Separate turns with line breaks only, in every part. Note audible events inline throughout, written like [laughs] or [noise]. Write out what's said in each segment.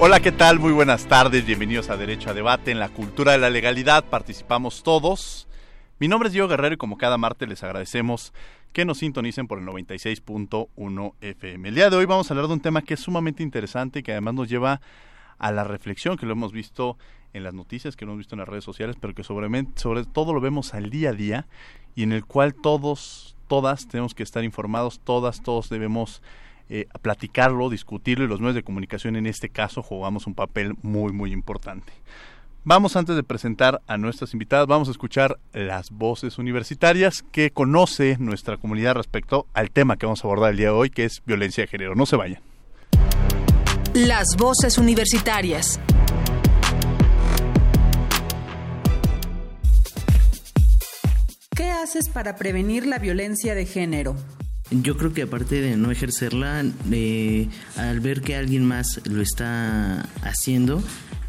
Hola, ¿qué tal? Muy buenas tardes, bienvenidos a Derecho a Debate. En la cultura de la legalidad participamos todos. Mi nombre es Diego Guerrero y como cada martes les agradecemos que nos sintonicen por el 96.1 FM. El día de hoy vamos a hablar de un tema que es sumamente interesante y que además nos lleva a la reflexión que lo hemos visto en las noticias, que lo hemos visto en las redes sociales, pero que sobre, sobre todo lo vemos al día a día y en el cual todos, todas tenemos que estar informados, todas, todos debemos eh, platicarlo, discutirlo y los medios de comunicación en este caso jugamos un papel muy muy importante. Vamos antes de presentar a nuestras invitadas, vamos a escuchar las voces universitarias que conoce nuestra comunidad respecto al tema que vamos a abordar el día de hoy, que es violencia de género. No se vayan.
Las voces universitarias.
¿Qué haces para prevenir la violencia de género?
Yo creo que aparte de no ejercerla, eh, al ver que alguien más lo está haciendo,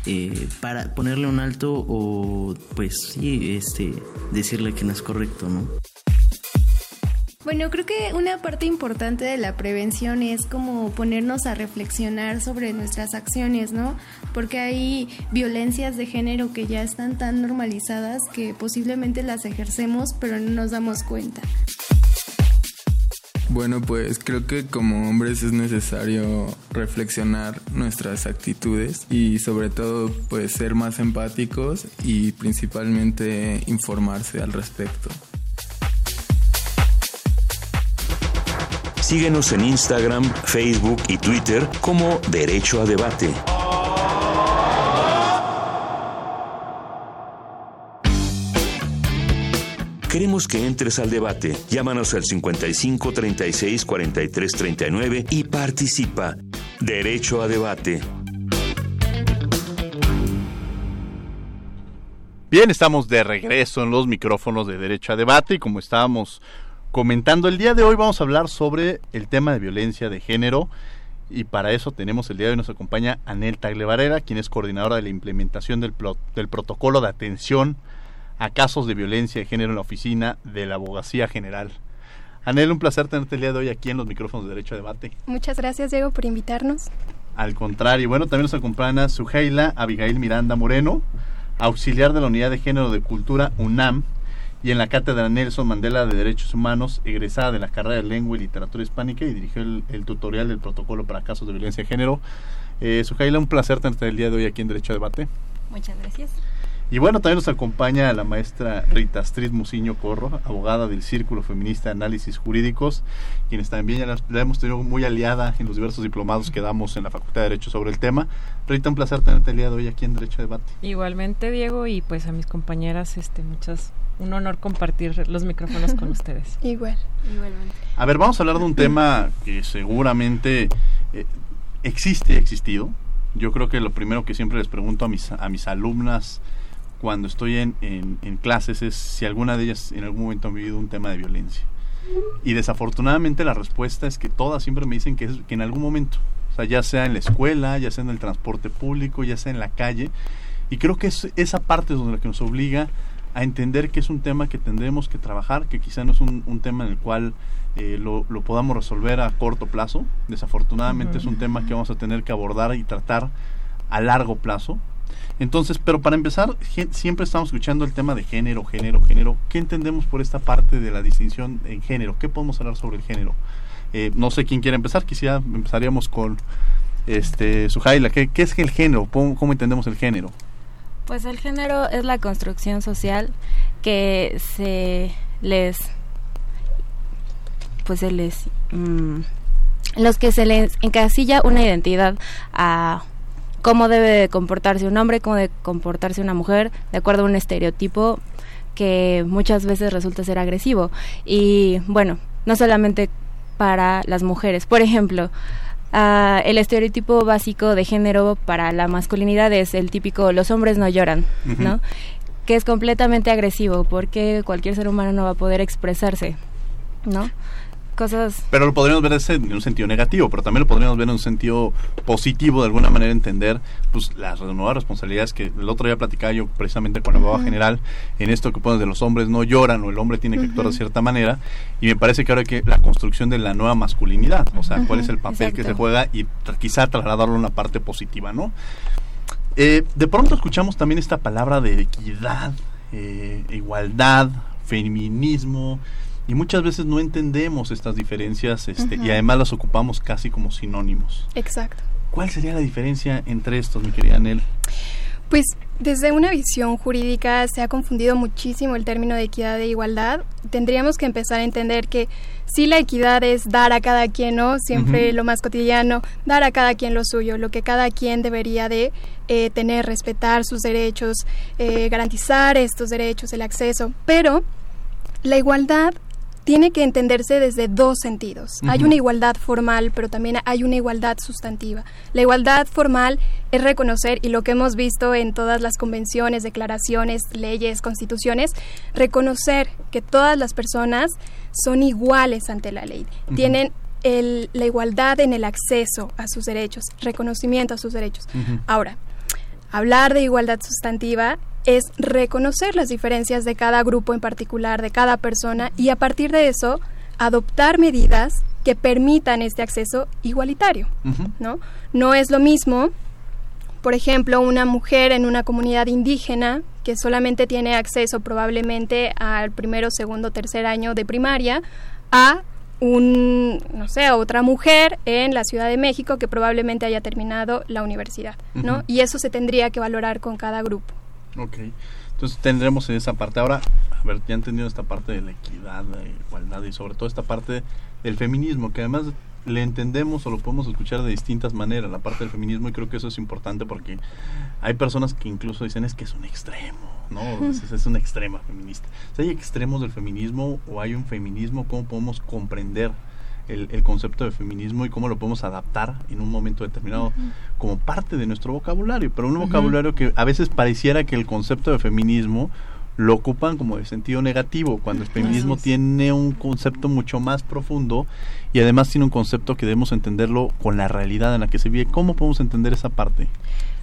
eh, para ponerle un alto o pues sí, este, decirle que no es correcto, ¿no?
Bueno, creo que una parte importante de la prevención es como ponernos a reflexionar sobre nuestras acciones, ¿no? Porque hay violencias de género que ya están tan normalizadas que posiblemente las ejercemos pero no nos damos cuenta.
Bueno, pues creo que como hombres es necesario reflexionar nuestras actitudes y sobre todo pues ser más empáticos y principalmente informarse al respecto.
Síguenos en Instagram, Facebook y Twitter como Derecho a Debate. Queremos que entres al debate. Llámanos al 55 36 43 39 y participa. Derecho a debate.
Bien, estamos de regreso en los micrófonos de Derecho a Debate y como estábamos comentando el día de hoy vamos a hablar sobre el tema de violencia de género y para eso tenemos el día de hoy nos acompaña Anel Tagle quien es coordinadora de la implementación del protocolo de atención a casos de violencia de género en la oficina de la Abogacía General. Anel, un placer tenerte el día de hoy aquí en los micrófonos de Derecho a Debate.
Muchas gracias, Diego, por invitarnos.
Al contrario, bueno, también nos acompaña Suheila Abigail Miranda Moreno, auxiliar de la Unidad de Género de Cultura UNAM y en la Cátedra Nelson Mandela de Derechos Humanos, egresada de la carrera de Lengua y Literatura Hispánica y dirigió el, tutorial del protocolo para casos de violencia de género. Eh, Suheila, un placer tenerte el día de hoy aquí en Derecho a Debate.
Muchas gracias.
Y bueno, también nos acompaña la maestra Rita Astrid Muciño Corro, abogada del Círculo Feminista de Análisis Jurídicos, quienes también ya la, hemos tenido muy aliada en los diversos diplomados que damos en la Facultad de Derecho sobre el tema. Rita, un placer tenerte el día de hoy aquí en Derecho a Debate.
Igualmente, Diego, y pues a mis compañeras, este, muchas, un honor compartir los micrófonos con [laughs] ustedes.
Igual, igualmente.
A ver, vamos a hablar de un tema que seguramente eh, existe, ha existido. Yo creo que lo primero que siempre les pregunto a mis, a mis alumnas cuando estoy en, en, clases es si alguna de ellas en algún momento han vivido un tema de violencia. Y desafortunadamente la respuesta es que todas siempre me dicen que, es, que en algún momento, o sea, ya sea en la escuela, ya sea en el transporte público, ya sea en la calle, y creo que es, esa parte es donde la que nos obliga a entender que es un tema que tendremos que trabajar, que quizá no es un, un tema en el cual eh, lo, lo, podamos resolver a corto plazo. Desafortunadamente es un tema que vamos a tener que abordar y tratar a largo plazo. Entonces, pero para empezar, siempre estamos escuchando el tema de género, género, género. ¿Qué entendemos por esta parte de la distinción en género? ¿Qué podemos hablar sobre el género? Eh, no sé quién quiere empezar, quisiera empezaríamos con este Sujaila. ¿Qué, ¿Qué es el género? ¿Cómo, entendemos el género?
Pues el género es la construcción social que se les pues se les mm, los que se les encasilla una identidad a cómo debe comportarse un hombre, cómo debe comportarse una mujer, de acuerdo a un estereotipo que muchas veces resulta ser agresivo. Y bueno, no solamente para las mujeres. Por ejemplo, ah, el estereotipo básico de género para la masculinidad es el típico los hombres no lloran, ¿no? Que es completamente agresivo porque cualquier ser humano no va a poder expresarse, ¿no? Cosas...
Pero lo podríamos ver en un sentido negativo, pero también lo podríamos ver en un sentido positivo, de alguna manera entender pues las nuevas responsabilidades que el otro día platicaba yo precisamente con la abogada general en esto que pones de los hombres no lloran o el hombre tiene que actuar de cierta manera y me parece que ahora hay que la construcción de la nueva masculinidad, o sea, cuál es el papel que se juega y quizá trasladarlo a una parte positiva, ¿no? Eh, de pronto escuchamos también esta palabra de equidad, eh, igualdad, feminismo, y muchas veces no entendemos estas diferencias este, y además las ocupamos casi como sinónimos.
Exacto.
¿Cuál sería la diferencia entre estos, mi querida Nel?
Pues desde una visión jurídica se ha confundido muchísimo el término de equidad e igualdad. Tendríamos que empezar a entender que si la equidad es dar a cada quien, ¿no? Siempre lo más cotidiano, dar a cada quien lo suyo, lo que cada quien debería de eh, tener, respetar sus derechos, eh, garantizar estos derechos, el acceso. Pero la igualdad tiene que entenderse desde dos sentidos. Hay una igualdad formal, pero también hay una igualdad sustantiva. La igualdad formal es reconocer, y lo que hemos visto en todas las convenciones, declaraciones, leyes, constituciones, reconocer que todas las personas son iguales ante la ley. Tienen la igualdad en el acceso a sus derechos, reconocimiento a sus derechos. Ahora, hablar de igualdad sustantiva es reconocer las diferencias de cada grupo en particular, de cada persona, y a partir de eso adoptar medidas que permitan este acceso igualitario, ¿no? No es lo mismo, por ejemplo, una mujer en una comunidad indígena que solamente tiene acceso probablemente al primero, segundo, tercer año de primaria, a un, no sé, otra mujer en la Ciudad de México que probablemente haya terminado la universidad, ¿no? Y eso se tendría que valorar con cada grupo.
Ok, entonces tendremos esa parte. Ahora, a ver, ya entendido esta parte de la equidad, la igualdad y sobre todo esta parte del feminismo, que además le entendemos o lo podemos escuchar de distintas maneras, la parte del feminismo, y creo que eso es importante porque hay personas que incluso dicen es que es un extremo, ¿no? Es, es una extrema feminista. ¿Hay extremos del feminismo o hay un feminismo? ¿Cómo podemos comprender el, concepto de feminismo y cómo lo podemos adaptar en un momento determinado como parte de nuestro vocabulario, pero un vocabulario que a veces pareciera que el concepto de feminismo lo ocupan como de sentido negativo, cuando el feminismo tiene un concepto mucho más profundo y además tiene un concepto que debemos entenderlo con la realidad en la que se vive. ¿Cómo podemos entender esa parte?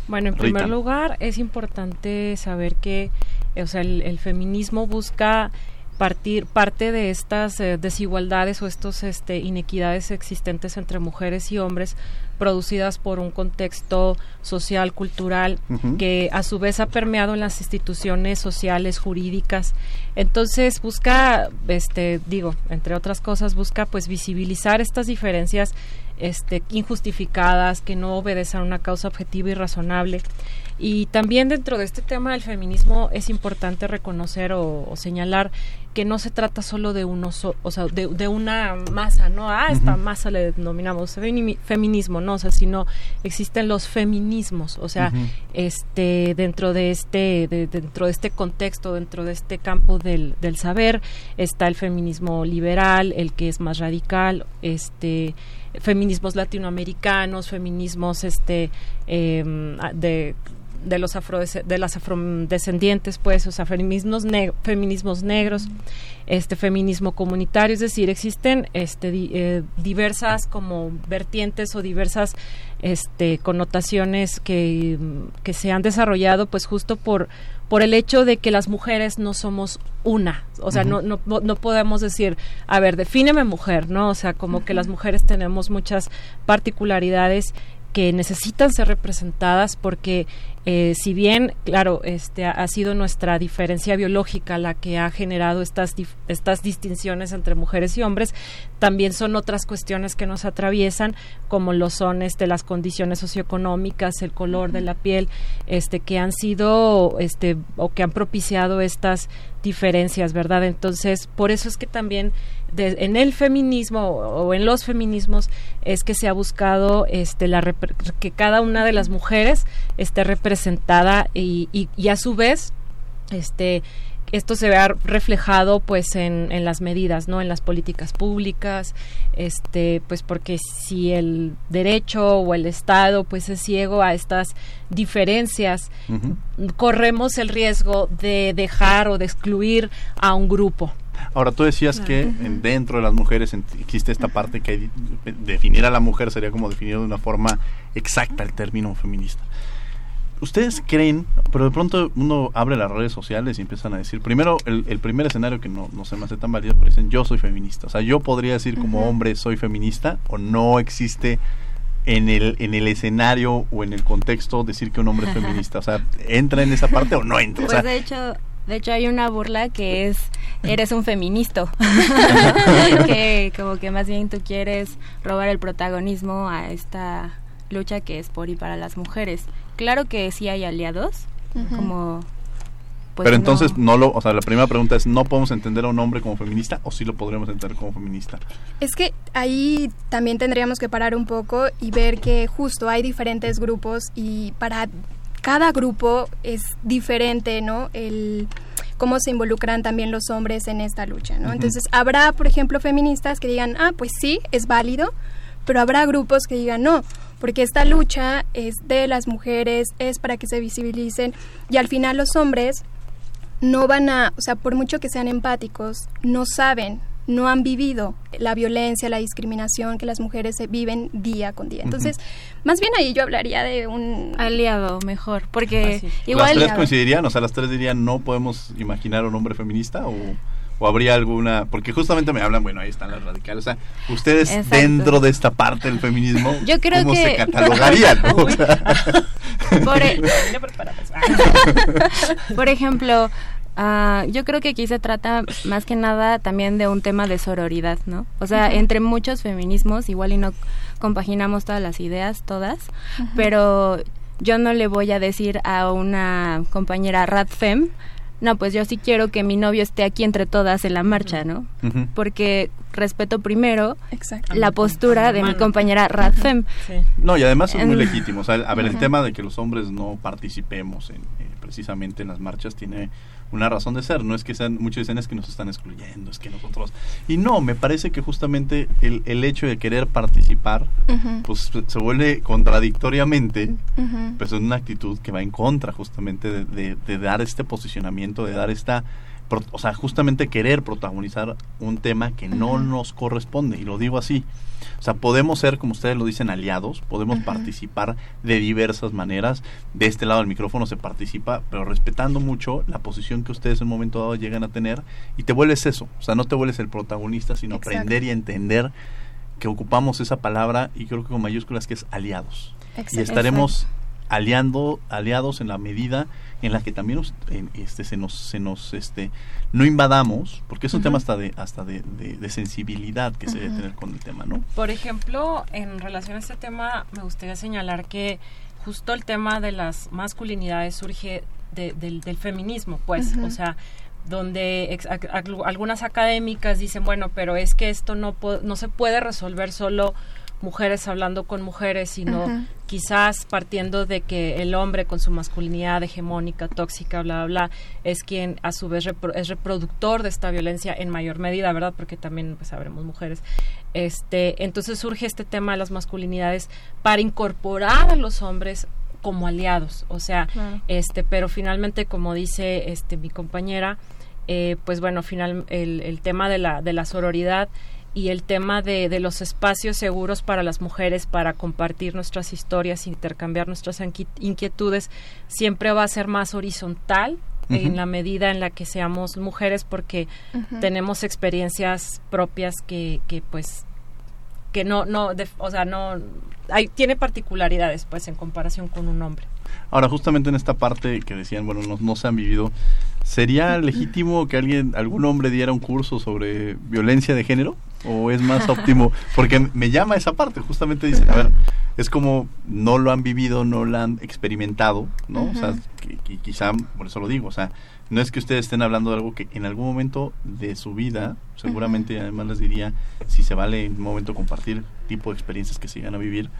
Bueno, en primer lugar es importante saber que, o sea, el feminismo busca partir parte de estas eh, desigualdades o estas este, inequidades existentes entre mujeres y hombres producidas por un contexto social, cultural, que a su vez ha permeado en las instituciones sociales, jurídicas. Entonces busca, este, digo, entre otras cosas, busca pues visibilizar estas diferencias este, injustificadas, que no obedecen a una causa objetiva y razonable. Y también dentro de este tema del feminismo es importante reconocer o, señalar que no se trata solo de uno, o sea, de, una masa, ¿no? Ah, esta masa le denominamos feminismo, ¿no? O sea, sino existen los feminismos, o sea, este, dentro de este, dentro de este contexto, dentro de este campo del, del saber, está el feminismo liberal, el que es más radical, este, feminismos latinoamericanos, feminismos este em, de de los de las afrodescendientes pues o sea feminismos feminismos negros este feminismo comunitario es decir existen este eh, diversas como vertientes o diversas este connotaciones que, que se han desarrollado pues justo por por el hecho de que las mujeres no somos una, o sea, no, no, no podemos decir, a ver, defíneme mujer, ¿no? O sea, como que las mujeres tenemos muchas particularidades que necesitan ser representadas porque eh, si bien, claro, este ha, sido nuestra diferencia biológica la que ha generado estas, estas distinciones entre mujeres y hombres, también son otras cuestiones que nos atraviesan, como lo son este, las condiciones socioeconómicas, el color de la piel, este, que han sido este, o que han propiciado estas diferencias, ¿verdad? Entonces, por eso es que también en el feminismo o, en los feminismos es que se ha buscado este, la que cada una de las mujeres esté representada y, y, a su vez este esto se vea reflejado pues en, en, las medidas no en las políticas públicas este pues porque si el derecho o el estado pues es ciego a estas diferencias corremos el riesgo de dejar o de excluir a un grupo.
Ahora, tú decías que dentro de las mujeres existe esta parte que definir a la mujer sería como definir de una forma exacta el término feminista. ¿Ustedes creen, pero de pronto uno abre las redes sociales y empiezan a decir, primero, el, primer escenario que no, no se me hace tan válido, pero dicen, yo soy feminista. O sea, yo podría decir como hombre soy feminista o no existe en el, en el escenario o en el contexto decir que un hombre es feminista. O sea, ¿entra en esa parte o no entra?
Pues de hecho, de hecho hay una burla que es, eres un feminista. [laughs] [laughs] que como que más bien tú quieres robar el protagonismo a esta lucha que es por y para las mujeres. Claro que sí hay aliados, como...
Pues, Pero entonces no. lo, o sea, la primera pregunta es, ¿no podemos entender a un hombre como feminista o sí lo podríamos entender como feminista?
Es que ahí también tendríamos que parar un poco y ver que justo hay diferentes grupos y para cada grupo es diferente, ¿no? El cómo se involucran también los hombres en esta lucha, ¿no? Entonces, habrá, por ejemplo, feministas que digan, ah, pues sí, es válido, pero habrá grupos que digan, no, porque esta lucha es de las mujeres, es para que se visibilicen y al final los hombres no van a, o sea, por mucho que sean empáticos, no saben, no han vivido la violencia, la discriminación que las mujeres viven día con día. Entonces, más bien ahí yo hablaría de un
aliado mejor, porque
igual las tres coincidirían, o sea, las tres dirían no podemos imaginar un hombre feminista o o habría alguna porque justamente me hablan bueno ahí están las radicales o sea ustedes dentro de esta parte del feminismo [laughs]
yo creo
cómo
que
se [laughs] catalogarían [laughs]
por, e- por, ejemplo Uh, yo creo que aquí se trata más que nada también de un tema de sororidad, ¿no? O sea, entre muchos feminismos, igual y no compaginamos todas las ideas, todas, pero yo no le voy a decir a una compañera radfem no, pues yo sí quiero que mi novio esté aquí entre todas en la marcha, ¿no? Porque respeto primero la postura de mi compañera Radfem.
No, y además es muy legítimo. O sea, a ver, el tema de que los hombres no participemos en, precisamente en las marchas tiene una razón de ser. No es que sean, muchos dicen es que nos están excluyendo, es que nosotros... Y no, me parece que justamente el, el hecho de querer participar, pues se vuelve contradictoriamente, pues es una actitud que va en contra justamente de, de dar este posicionamiento, de dar esta o sea, justamente querer protagonizar un tema que no nos corresponde, y lo digo así. O sea, podemos ser, como ustedes lo dicen, aliados, podemos participar de diversas maneras. De este lado del micrófono se participa, pero respetando mucho la posición que ustedes en un momento dado llegan a tener, y te vuelves eso. O sea, no te vuelves el protagonista, sino aprender y entender que ocupamos esa palabra, y creo que con mayúsculas, que es aliados. Y estaremos aliando, aliados en la medida en la que también este, se nos, se nos este, no invadamos, porque es un tema hasta de, hasta de, de, sensibilidad que se debe tener con el tema, ¿no?
Por ejemplo, en relación a este tema, me gustaría señalar que justo el tema de las masculinidades surge del, del, feminismo, pues, o sea, donde algunas académicas dicen, bueno, pero es que esto no, no se puede resolver solo mujeres hablando con mujeres, sino quizás partiendo de que el hombre con su masculinidad hegemónica, tóxica, bla, bla, bla, es quien a su vez es reproductor de esta violencia en mayor medida, ¿verdad? Porque también pues sabremos mujeres. Este, entonces surge este tema de las masculinidades para incorporar a los hombres como aliados, o sea, este, pero finalmente como dice este mi compañera, eh, pues bueno, final el, el tema de la de la sororidad y el tema de, de, los espacios seguros para las mujeres para compartir nuestras historias, intercambiar nuestras inquietudes, siempre va a ser más horizontal en la medida en la que seamos mujeres porque tenemos experiencias propias que, que pues que no no o sea no hay, tiene particularidades pues en comparación con un hombre.
Ahora justamente en esta parte que decían bueno no, no se han vivido sería legítimo que alguien algún hombre diera un curso sobre violencia de género o es más óptimo? Porque me llama esa parte, justamente dicen, a ver, es como no lo han vivido, no lo han experimentado, ¿no? O sea, quizá, por eso lo digo, o sea, no es que ustedes estén hablando de algo que en algún momento de su vida, seguramente además les diría, si se vale en un momento compartir tipo de experiencias que se llegan a vivir,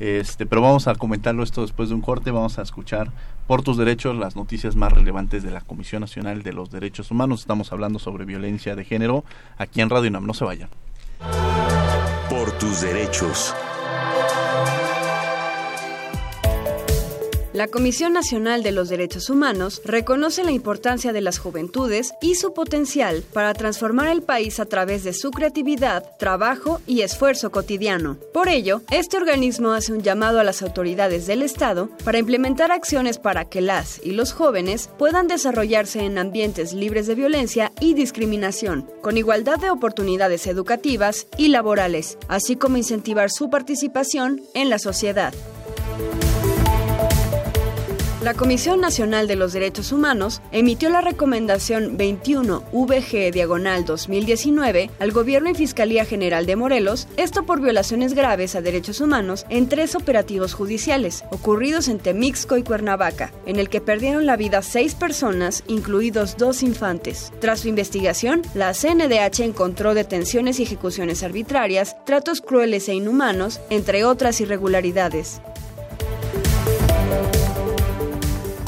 Este, pero vamos a comentarlo esto después de un corte. Vamos a escuchar por tus derechos las noticias más relevantes de la Comisión Nacional de los Derechos Humanos. Estamos hablando sobre violencia de género aquí en Radio UNAM. No se vayan.
Por tus derechos.
La Comisión Nacional de los Derechos Humanos reconoce la importancia de las juventudes y su potencial para transformar el país a través de su creatividad, trabajo y esfuerzo cotidiano. Por ello, este organismo hace un llamado a las autoridades del Estado para implementar acciones para que las y los jóvenes puedan desarrollarse en ambientes libres de violencia y discriminación, con igualdad de oportunidades educativas y laborales, así como incentivar su participación en la sociedad. La Comisión Nacional de los Derechos Humanos emitió la recomendación 21 VG diagonal 2019 al Gobierno y Fiscalía General de Morelos, esto por violaciones graves a derechos humanos en tres operativos judiciales ocurridos en Temixco y Cuernavaca, en el que perdieron la vida seis personas, incluidos dos infantes. Tras su investigación, la CNDH encontró detenciones y ejecuciones arbitrarias, tratos crueles e inhumanos, entre otras irregularidades.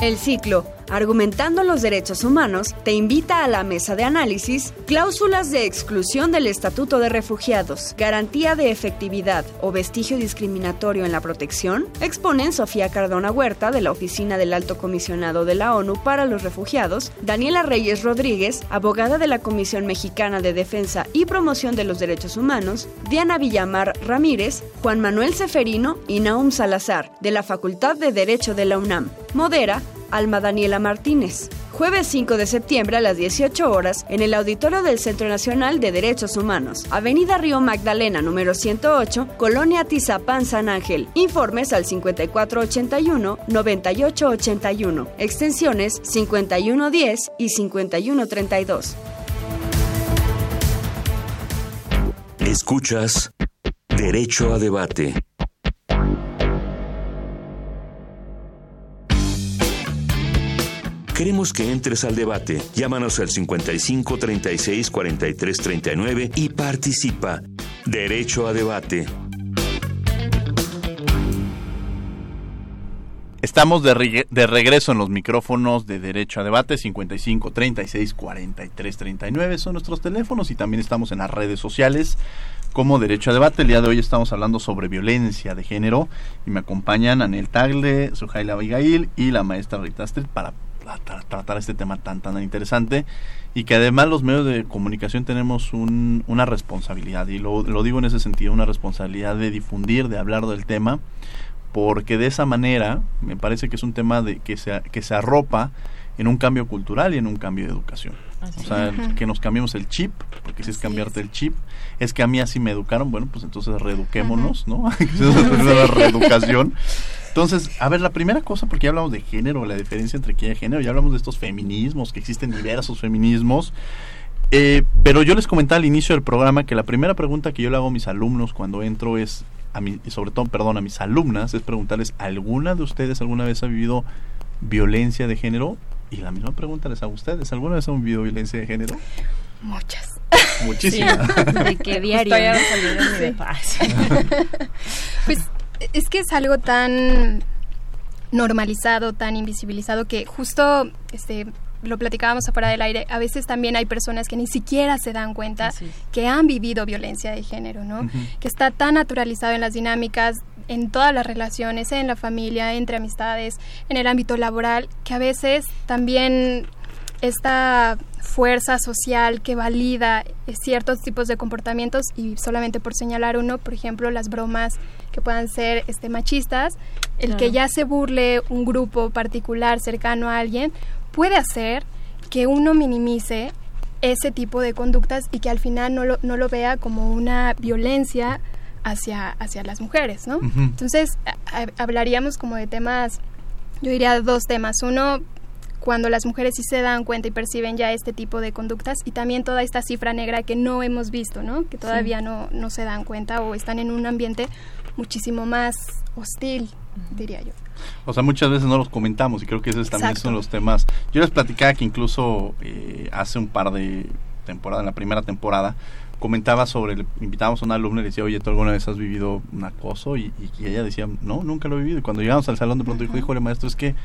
El ciclo Argumentando los Derechos Humanos te invita a la mesa de análisis Cláusulas de exclusión del Estatuto de Refugiados, garantía de efectividad o vestigio discriminatorio en la protección, exponen Sofía Cardona Huerta de la Oficina del Alto Comisionado de la ONU para los Refugiados, Daniela Reyes Rodríguez, abogada de la Comisión Mexicana de Defensa y Promoción de los Derechos Humanos, Diana Villamar Ramírez, Juan Manuel Seferino y Naum Salazar, de la Facultad de Derecho de la UNAM. Modera Alma Daniela Martínez. Jueves 5 de septiembre a las 18 horas en el auditorio del Centro Nacional de Derechos Humanos, Avenida Río Magdalena número 108, Colonia Tizapán San Ángel. Informes al 5481-9881, extensiones 5110 y 5132.
Escuchas Derecho a Debate. Queremos que entres al debate. Llámanos al 55 36 43 39 y participa. Derecho a debate.
Estamos de, regreso en los micrófonos de Derecho a Debate 55 36 43 39 son nuestros teléfonos y también estamos en las redes sociales como Derecho a Debate. El día de hoy estamos hablando sobre violencia de género y me acompañan Anel Tagle, Sujaila Abigail y la maestra Rita Astrid para tratar este tema tan tan interesante y que además los medios de comunicación tenemos una responsabilidad y lo, lo, digo en ese sentido una responsabilidad de difundir de hablar del tema porque de esa manera me parece que es un tema de que se que se arropa en un cambio cultural y en un cambio de educación. O sea que nos cambiemos el chip porque si es cambiarte el chip es que a mí así me educaron bueno pues entonces reeduquémonos no [laughs] [laughs] la reeducación entonces, a ver, la primera cosa, porque ya hablamos de género, la diferencia entre qué y género, ya hablamos de estos feminismos, que existen diversos feminismos. Eh, pero yo les comentaba al inicio del programa que la primera pregunta que yo le hago a mis alumnos cuando entro es, a mi, y sobre todo, perdón, a mis alumnas, es preguntarles, ¿alguna de ustedes alguna vez ha vivido violencia de género? Y la misma pregunta les hago a ustedes, ¿alguna vez han vivido violencia de género?
Muchas.
Muchísimas.
¿De qué diario? [laughs]
pues es que es algo tan normalizado, tan invisibilizado que justo este lo platicábamos afuera del aire, a veces también hay personas que ni siquiera se dan cuenta que han vivido violencia de género, ¿no? Que está tan naturalizado en las dinámicas, en todas las relaciones, en la familia, entre amistades, en el ámbito laboral, que a veces también esta fuerza social que valida ciertos tipos de comportamientos y solamente por señalar uno, por ejemplo, las bromas que puedan ser este machistas, el que ya se burle un grupo particular cercano a alguien puede hacer que uno minimice ese tipo de conductas y que al final no lo, no lo vea como una violencia hacia, hacia las mujeres, ¿no? Entonces, hablaríamos como de temas, yo diría dos temas. Uno, cuando las mujeres sí se dan cuenta y perciben ya este tipo de conductas y también toda esta cifra negra que no hemos visto, ¿no? Que todavía no, no se dan cuenta o están en un ambiente muchísimo más hostil, diría yo.
O sea, muchas veces no los comentamos y creo que esos también son los temas. Yo les platicaba que incluso eh, hace un par de temporadas, en la primera temporada, comentaba sobre, le invitábamos a una alumna y le decía, oye, ¿tú alguna vez has vivido un acoso? Y, y, ella decía, no, nunca lo he vivido. Y cuando llegamos al salón de pronto dijo, híjole, maestro, es que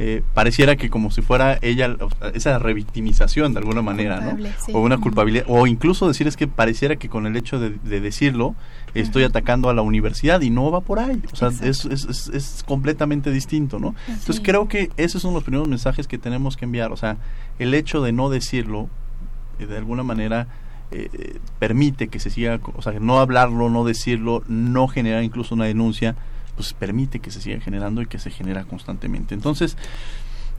eh, pareciera que como si fuera ella esa revictimización de alguna manera, ¿no? O una culpabilidad, o incluso decir es que pareciera que con el hecho de, decirlo estoy atacando a la universidad y no va por ahí, o sea, es, es, es, completamente distinto, ¿no? Entonces creo que esos son los primeros mensajes que tenemos que enviar, o sea, el hecho de no decirlo, eh, de alguna manera, eh, permite que se siga, o sea, no hablarlo, no decirlo, no generar incluso una denuncia, pues permite que se siga generando y que se genera constantemente. Entonces,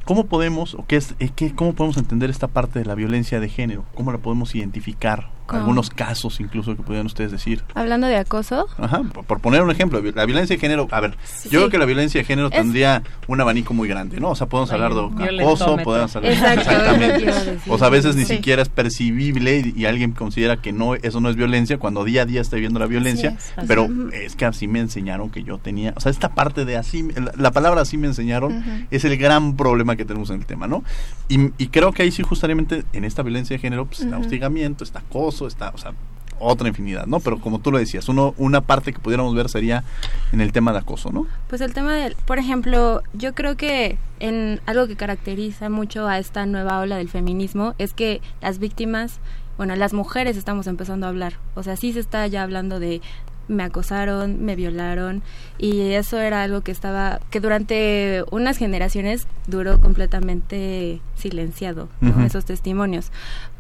¿Cómo podemos, o qué es, eh, qué, cómo podemos entender esta parte de la violencia de género? ¿Cómo la podemos identificar? Algunos casos incluso que pudieran ustedes decir.
Hablando de acoso.
Ajá, por, poner un ejemplo, la violencia de género, a ver, yo creo que la violencia de género tendría un abanico muy grande, ¿no? O sea, podemos hablar de acoso, podemos hablar exactamente. o sea, a veces ni siquiera es percibible y, alguien considera que no eso no es violencia cuando día a día está viviendo la violencia, pero es que así me enseñaron que yo tenía, o sea, esta parte de así, la, palabra así me enseñaron es el gran problema que tenemos en el tema, ¿no? Y, creo que ahí sí justamente en esta violencia de género, pues está hostigamiento, está acoso, está, o sea, otra infinidad, ¿no? Pero como tú lo decías, uno, una parte que pudiéramos ver sería en el tema de acoso, ¿no?
Pues el tema del, por ejemplo, yo creo que en algo que caracteriza mucho a esta nueva ola del feminismo es que las víctimas, bueno, las mujeres estamos empezando a hablar, o sea, sí se está ya hablando de me acosaron, me violaron y eso era algo que estaba, que durante unas generaciones duró completamente silenciado, esos testimonios.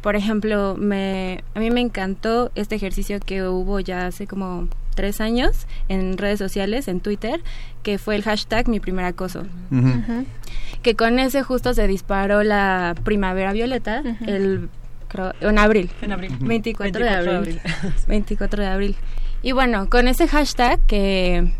Por ejemplo, me, a mí me encantó este ejercicio que hubo ya hace como tres años en redes sociales, en Twitter, que fue el hashtag mi primer acoso. Que con ese justo se disparó la primavera violeta, el en abril. En abril. 24, de abril. 24 de abril. Y bueno, con ese hashtag que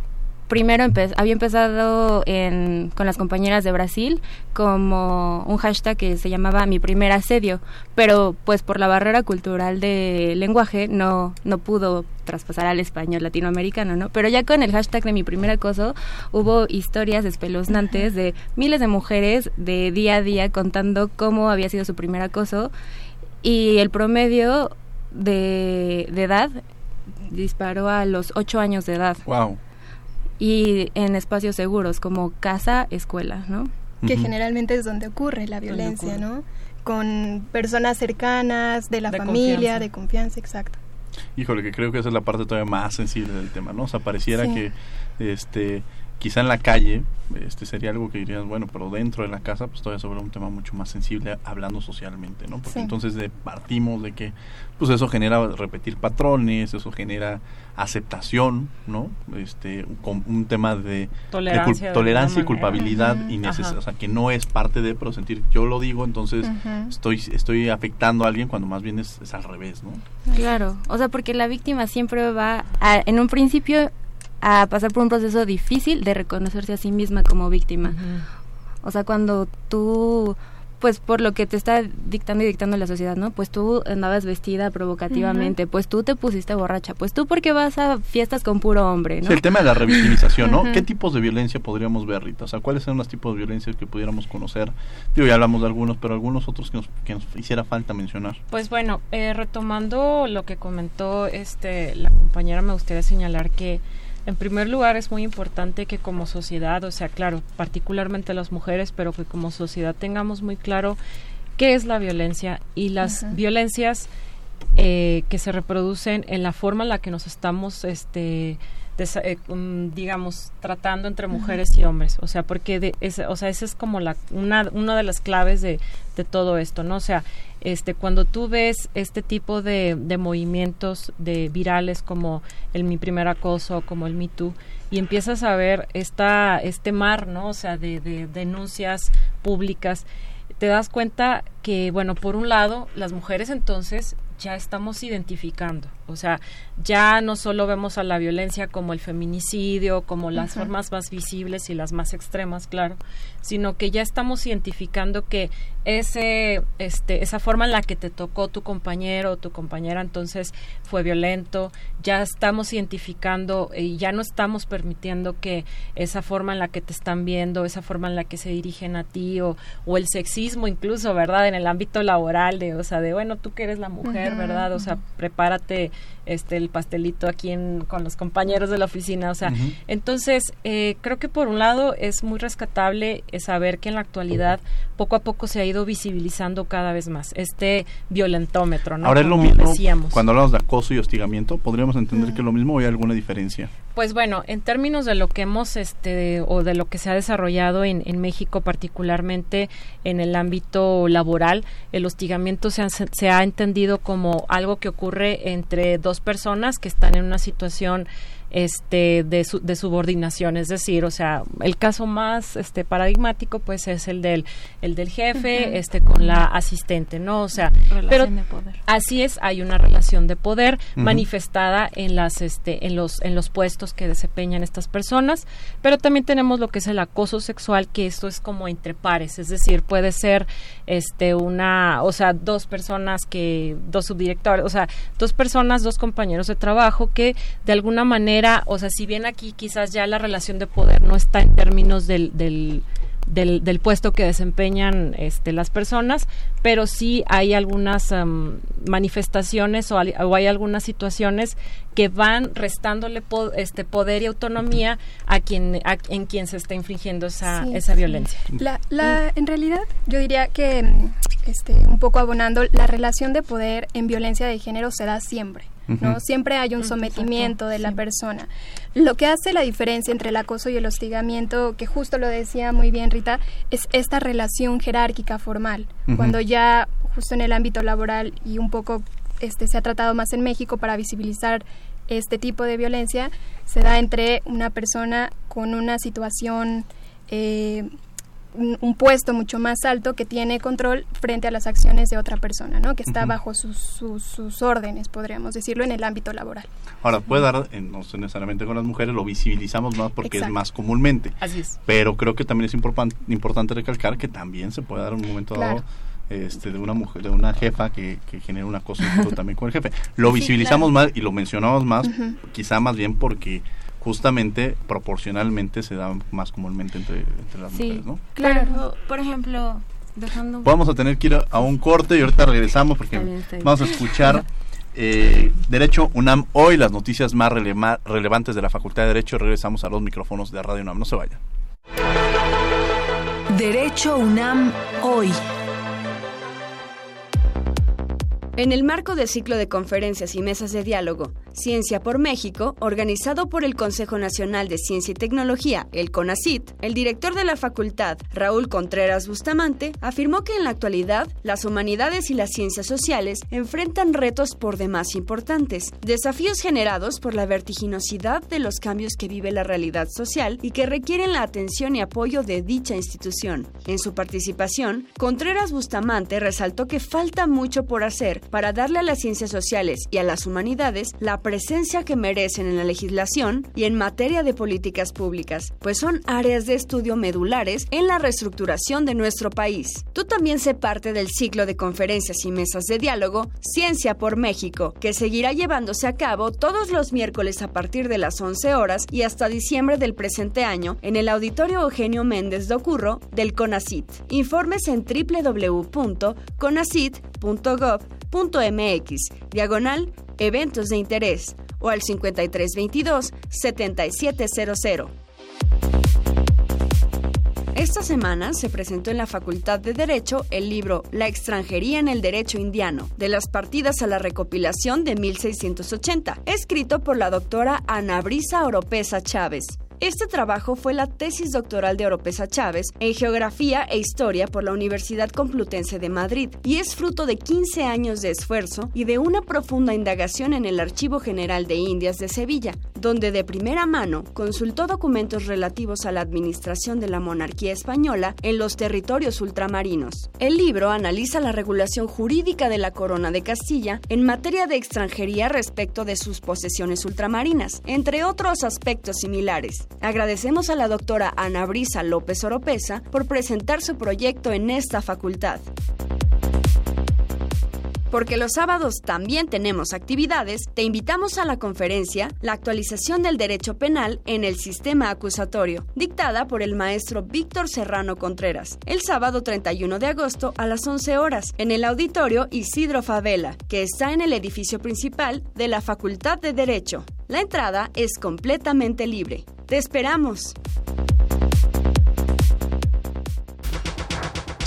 primero había empezado en, con las compañeras de Brasil como un hashtag que se llamaba mi primer asedio, pero pues por la barrera cultural de lenguaje no, no pudo traspasar al español latinoamericano, ¿no? Pero ya con el hashtag de mi primer acoso hubo historias espeluznantes de miles de mujeres de día a día contando cómo había sido su primer acoso y el promedio de edad disparó a los ocho años de edad.
Wow.
Y en espacios seguros como casa, escuela, ¿no?
Que generalmente es donde ocurre la violencia, ¿no? Con personas cercanas, de la familia, de confianza, exacto.
Híjole, que creo que esa es la parte todavía más sensible del tema, ¿no? O sea, pareciera que este quizá en la calle este sería algo que dirías bueno pero dentro de la casa pues todavía sobre un tema mucho más sensible hablando socialmente no porque entonces de, partimos de que pues eso genera repetir patrones eso genera aceptación no este un, tema de
tolerancia,
tolerancia y culpabilidad innecesaria o sea que no es parte de pero sentir yo lo digo entonces estoy estoy afectando a alguien cuando más bien es, al revés no
claro o sea porque la víctima siempre va en un principio a pasar por un proceso difícil de reconocerse a sí misma como víctima. O sea, cuando tú, pues por lo que te está dictando y dictando la sociedad, ¿no? Pues tú andabas vestida provocativamente, pues tú te pusiste borracha, pues tú porque vas a fiestas con puro hombre, ¿no?
el tema de la revictimización, ¿no? [laughs] ¿Qué tipos de violencia podríamos ver, Rita? O sea, ¿cuáles son los tipos de violencia que pudiéramos conocer? Digo, ya hablamos de algunos, pero algunos otros que nos, que nos hiciera falta mencionar.
Pues bueno, eh, retomando lo que comentó este la compañera, me gustaría señalar que en primer lugar, es muy importante que como sociedad, o sea, claro, particularmente las mujeres, pero que como sociedad tengamos muy claro qué es la violencia y las violencias eh, que se reproducen en la forma en la que nos estamos, este, digamos, tratando entre mujeres y hombres. O sea, porque, de, o sea, esa es como la, una, una de las claves de, de todo esto, ¿no? O sea, este, cuando tú ves este tipo de, de movimientos de virales como el Mi Primer Acoso, como el Me Too, y empiezas a ver esta, este mar, ¿no? O sea, de, de denuncias públicas, te das cuenta que, bueno, por un lado, las mujeres entonces ya estamos identificando. O sea, ya no solo vemos a la violencia como el feminicidio, como las formas más visibles y las más extremas, claro, sino que ya estamos identificando que ese, este, esa forma en la que te tocó tu compañero o tu compañera entonces fue violento, ya estamos identificando y ya no estamos permitiendo que esa forma en la que te están viendo, esa forma en la que se dirigen a ti o, o el sexismo incluso, ¿verdad? En el ámbito laboral, de, o sea, de, bueno, tú que eres la mujer, ¿verdad? O sea, prepárate este el pastelito aquí con los compañeros de la oficina, o sea, entonces eh, creo que por un lado es muy rescatable saber que en la actualidad poco a poco se ha ido visibilizando cada vez más este violentómetro, ¿no?
Ahora es lo mismo cuando hablamos de acoso y hostigamiento, podríamos entender que es lo mismo o hay alguna diferencia.
Pues bueno, en términos de lo que hemos, este, o de lo que se ha desarrollado en, en México, particularmente en el ámbito laboral, el hostigamiento se se ha entendido como algo que ocurre entre dos personas que están en una situación este de, de subordinación. Es decir o sea el caso más este paradigmático pues es el del el del jefe este con la asistente no o sea pero así es hay una relación de poder manifestada en las este en los en los puestos que desempeñan estas personas pero también tenemos lo que es el acoso sexual que esto es como entre pares es decir puede ser este una o sea dos personas que dos subdirectores o sea dos personas dos compañeros de trabajo que de alguna manera o sea, si bien aquí quizás ya la relación de poder no está en términos del, del, del, puesto que desempeñan este, las personas, pero sí hay algunas manifestaciones o, hay algunas situaciones que van restándole este poder y autonomía a quien en quien se está infringiendo esa, esa violencia.
La, la, en realidad, yo diría que este, un poco abonando, la relación de poder en violencia de género se da siempre. ¿No? Siempre hay un sometimiento de la persona. Lo que hace la diferencia entre el acoso y el hostigamiento, que justo lo decía muy bien Rita, es esta relación jerárquica formal. Cuando ya justo en el ámbito laboral y un poco este se ha tratado más en México para visibilizar este tipo de violencia, se da entre una persona con una situación eh, un, puesto mucho más alto que tiene control frente a las acciones de otra persona, ¿no? que está bajo sus, sus, órdenes, podríamos decirlo, en el ámbito laboral.
Ahora, puede dar, no necesariamente con las mujeres, lo visibilizamos más porque es más comúnmente.
Así es.
Pero creo que también es importante recalcar que también se puede dar un momento dado este, de una mujer, de una jefa que, que genera una cosa [laughs] también con el jefe. Lo visibilizamos más y lo mencionamos más, quizá más bien porque justamente proporcionalmente se da más comúnmente entre, las mujeres, ¿no?
Claro, por ejemplo, dejando...
Vamos a tener que ir a, un corte y ahorita regresamos porque vamos a escuchar [laughs] eh, Derecho UNAM hoy, las noticias más relevantes de la Facultad de Derecho. Regresamos a los micrófonos de Radio UNAM, no se vayan.
Derecho UNAM hoy.
En el marco del ciclo de conferencias y mesas de diálogo Ciencia por México, organizado por el Consejo Nacional de Ciencia y Tecnología, el CONACIT, el director de la facultad, Raúl Contreras Bustamante, afirmó que en la actualidad las humanidades y las ciencias sociales enfrentan retos por demás importantes, desafíos generados por la vertiginosidad de los cambios que vive la realidad social y que requieren la atención y apoyo de dicha institución. En su participación, Contreras Bustamante resaltó que falta mucho por hacer para darle a las ciencias sociales y a las humanidades la presencia que merecen en la legislación y en materia de políticas públicas, pues son áreas de estudio medulares en la reestructuración de nuestro país. Tú también sé parte del ciclo de conferencias y mesas de diálogo Ciencia por México, que seguirá llevándose a cabo todos los miércoles a partir de las 11 horas y hasta diciembre del presente año en el Auditorio Eugenio Méndez de Ocurro del CONACIT. Informes en www.conacit.gov mx diagonal eventos de interés o al 5322 7700. Esta semana se presentó en la Facultad de Derecho el libro La extranjería en el derecho indiano, de las partidas a la recopilación de 1680, escrito por la doctora Ana Brisa Oropesa Chávez. Este trabajo fue la tesis doctoral de Oropesa Chávez en Geografía e Historia por la Universidad Complutense de Madrid y es fruto de 15 años de esfuerzo y de una profunda indagación en el Archivo General de Indias de Sevilla, donde de primera mano consultó documentos relativos a la administración de la monarquía española en los territorios ultramarinos. El libro analiza la regulación jurídica de la corona de Castilla en materia de extranjería respecto de sus posesiones ultramarinas, entre otros aspectos similares. Agradecemos a la doctora Ana Brisa López Oropesa por presentar su proyecto en esta facultad. Porque los sábados también tenemos actividades, te invitamos a la conferencia La actualización del derecho penal en el sistema acusatorio, dictada por el maestro Víctor Serrano Contreras, el sábado 31 de agosto a las 11 horas, en el auditorio Isidro Favela, que está en el edificio principal de la Facultad de Derecho. La entrada es completamente libre. ¡Te esperamos!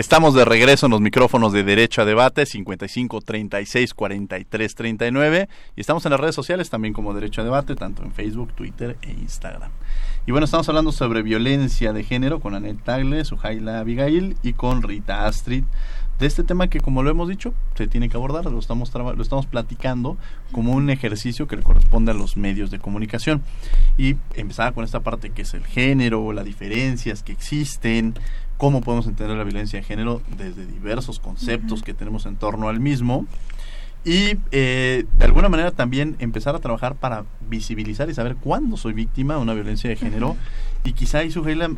Estamos de regreso en los micrófonos de Derecho a Debate 55 36 43 39 y estamos en las redes sociales también como Derecho a Debate, tanto en Facebook, Twitter e Instagram. Y bueno, estamos hablando sobre violencia de género con Anel Tagle, Sujaila Abigail y con Rita Astrid de este tema que como lo hemos dicho se tiene que abordar, lo estamos, lo estamos platicando como un ejercicio que le corresponde a los medios de comunicación. Y empezaba con esta parte que es el género, las diferencias que existen, cómo podemos entender la violencia de género desde diversos conceptos que tenemos en torno al mismo. Y eh, de alguna manera también empezar a trabajar para visibilizar y saber cuándo soy víctima de una violencia de género. Y quizá ahí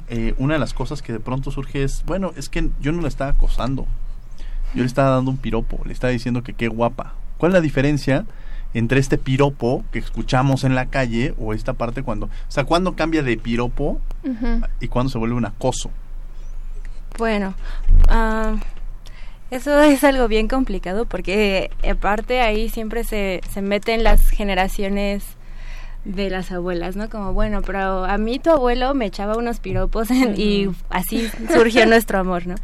eh, una de las cosas que de pronto surge es bueno es que yo no la estaba acosando. Yo le estaba dando un piropo le estaba diciendo que qué guapa. ¿cuál es la diferencia? entre este piropo que escuchamos en la calle o esta parte cuando, o sea, cuándo cambia de piropo y cuándo se vuelve un acoso.
Bueno, ah, eso [laughs] es algo bien complicado porque aparte ahí siempre se, se meten las generaciones de las abuelas, ¿no? Como, bueno, pero a mí tu abuelo me echaba unos piropos y así [laughs] surgió nuestro amor, ¿no?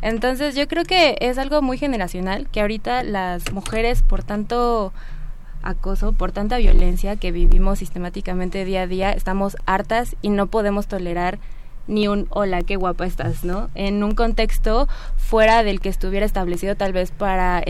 Entonces yo creo que es algo muy generacional, que ahorita las mujeres, por tanto acoso, por tanta violencia que vivimos sistemáticamente día a día, estamos hartas y no podemos tolerar ni un hola, qué guapa estás, ¿no? En un contexto fuera del que estuviera establecido tal vez para,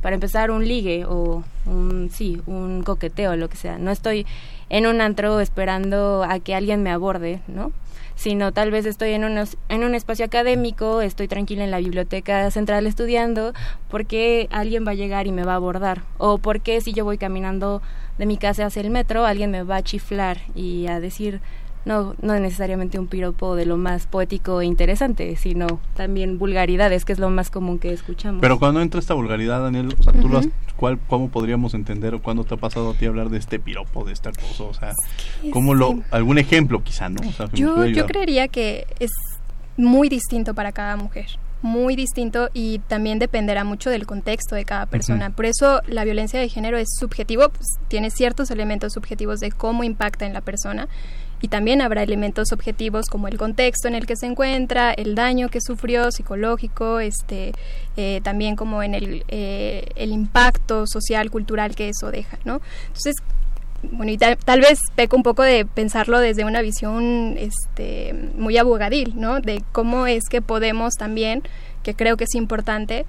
para empezar un ligue o un, sí, un coqueteo, lo que sea. No estoy en un antro esperando a que alguien me aborde, ¿no? Sino tal vez estoy en, unos, en un espacio académico, estoy tranquila en la biblioteca central estudiando, porque alguien va a llegar y me va a abordar. O porque si yo voy caminando de mi casa hacia el metro, alguien me va a chiflar y a decir, no, no necesariamente un piropo de lo más poético e interesante, sino también vulgaridades, que es lo más común que escuchamos.
Pero cuando entra esta vulgaridad, Daniel, o sea, ¿tú cuál, ¿cómo podríamos entender o cuándo te ha pasado a ti hablar de este piropo, de esta cosa? O sea, ¿cómo lo, algún ejemplo quizá, ¿no?
yo, yo creería que es muy distinto para cada mujer muy distinto y también dependerá mucho del contexto de cada persona. Por eso la violencia de género es subjetivo, pues, tiene ciertos elementos subjetivos de cómo impacta en la persona y también habrá elementos objetivos como el contexto en el que se encuentra, el daño que sufrió psicológico, este, eh, también como en el, eh, el impacto social, cultural que eso deja, ¿no? Entonces, bueno, y tal, vez peco un poco de pensarlo desde una visión este, muy abogadil, ¿no? De cómo es que podemos también, que creo que es importante,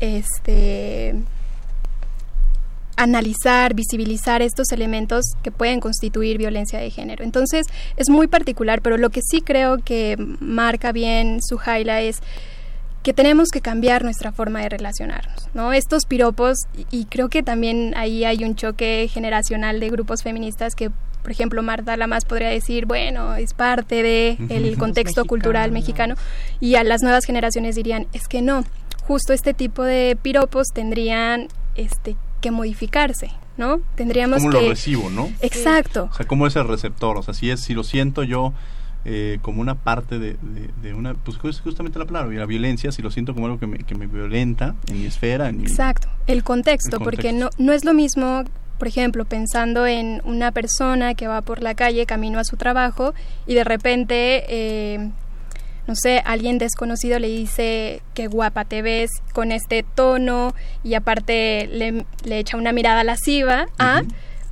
este, analizar, visibilizar estos elementos que pueden constituir violencia de género. Entonces, es muy particular, pero lo que sí creo que marca bien su Suhaila es que tenemos que cambiar nuestra forma de relacionarnos, ¿no? Estos piropos, y, creo que también ahí hay un choque generacional de grupos feministas que, por ejemplo, Marta Lamas podría decir, bueno, es parte del el contexto cultural mexicano, y a las nuevas generaciones dirían, es que no, justo este tipo de piropos tendrían este que modificarse, ¿no? Tendríamos
¿Cómo
que...
lo recibo, no?
Exacto.
O sea, ¿cómo es el receptor? O sea, si, es, si lo siento yo eh, como una parte de, de, una... Pues justamente la palabra, la violencia, si lo siento como algo que me, que me violenta en mi esfera. En
Exacto. el, contexto, porque no, no es lo mismo por ejemplo, pensando en una persona que va por la calle camino a su trabajo y de repente, eh, no sé, alguien desconocido le dice qué guapa te ves con este tono y aparte le, le echa una mirada lasciva a,